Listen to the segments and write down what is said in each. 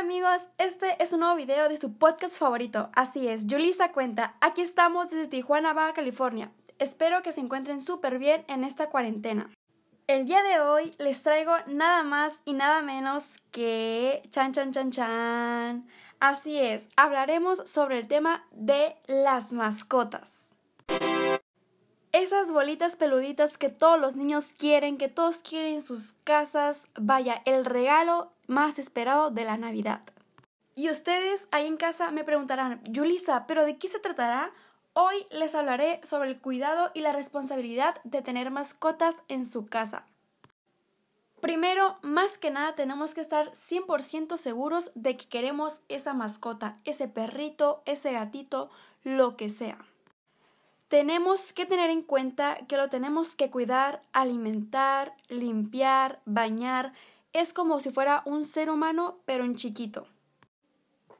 amigos, este es un nuevo video de su podcast favorito. Así es, Julissa Cuenta. Aquí estamos desde Tijuana, Baja California. Espero que se encuentren súper bien en esta cuarentena. El día de hoy les traigo nada más y nada menos que... Chan, chan, chan, chan. Así es, hablaremos sobre el tema de las mascotas. Esas bolitas peluditas que todos los niños quieren, que todos quieren en sus casas, vaya, el regalo más esperado de la Navidad. Y ustedes ahí en casa me preguntarán, Yulisa, ¿pero de qué se tratará? Hoy les hablaré sobre el cuidado y la responsabilidad de tener mascotas en su casa. Primero, más que nada, tenemos que estar 100% seguros de que queremos esa mascota, ese perrito, ese gatito, lo que sea. Tenemos que tener en cuenta que lo tenemos que cuidar, alimentar, limpiar, bañar. Es como si fuera un ser humano, pero en chiquito.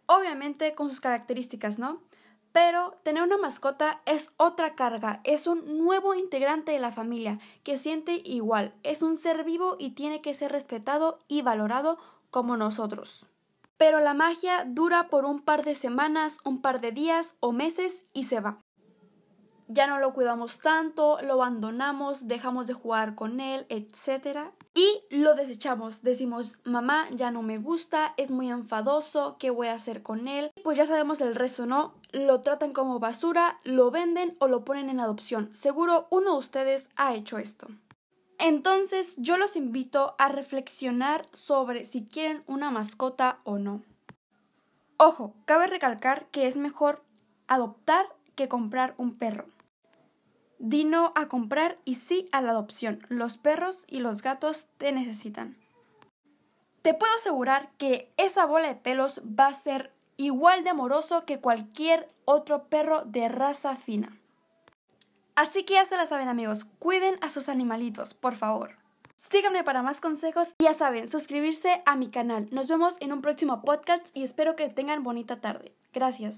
Obviamente con sus características, ¿no? Pero tener una mascota es otra carga, es un nuevo integrante de la familia que siente igual, es un ser vivo y tiene que ser respetado y valorado como nosotros. Pero la magia dura por un par de semanas, un par de días o meses y se va ya no lo cuidamos tanto, lo abandonamos, dejamos de jugar con él, etc. Y lo desechamos. Decimos, mamá, ya no me gusta, es muy enfadoso, ¿qué voy a hacer con él? Pues ya sabemos el resto, ¿no? Lo tratan como basura, lo venden o lo ponen en adopción. Seguro uno de ustedes ha hecho esto. Entonces yo los invito a reflexionar sobre si quieren una mascota o no. Ojo, cabe recalcar que es mejor adoptar que comprar un perro. Dino a comprar y sí a la adopción. Los perros y los gatos te necesitan. Te puedo asegurar que esa bola de pelos va a ser igual de amoroso que cualquier otro perro de raza fina. Así que ya se la saben amigos, cuiden a sus animalitos, por favor. Síganme para más consejos y ya saben, suscribirse a mi canal. Nos vemos en un próximo podcast y espero que tengan bonita tarde. Gracias.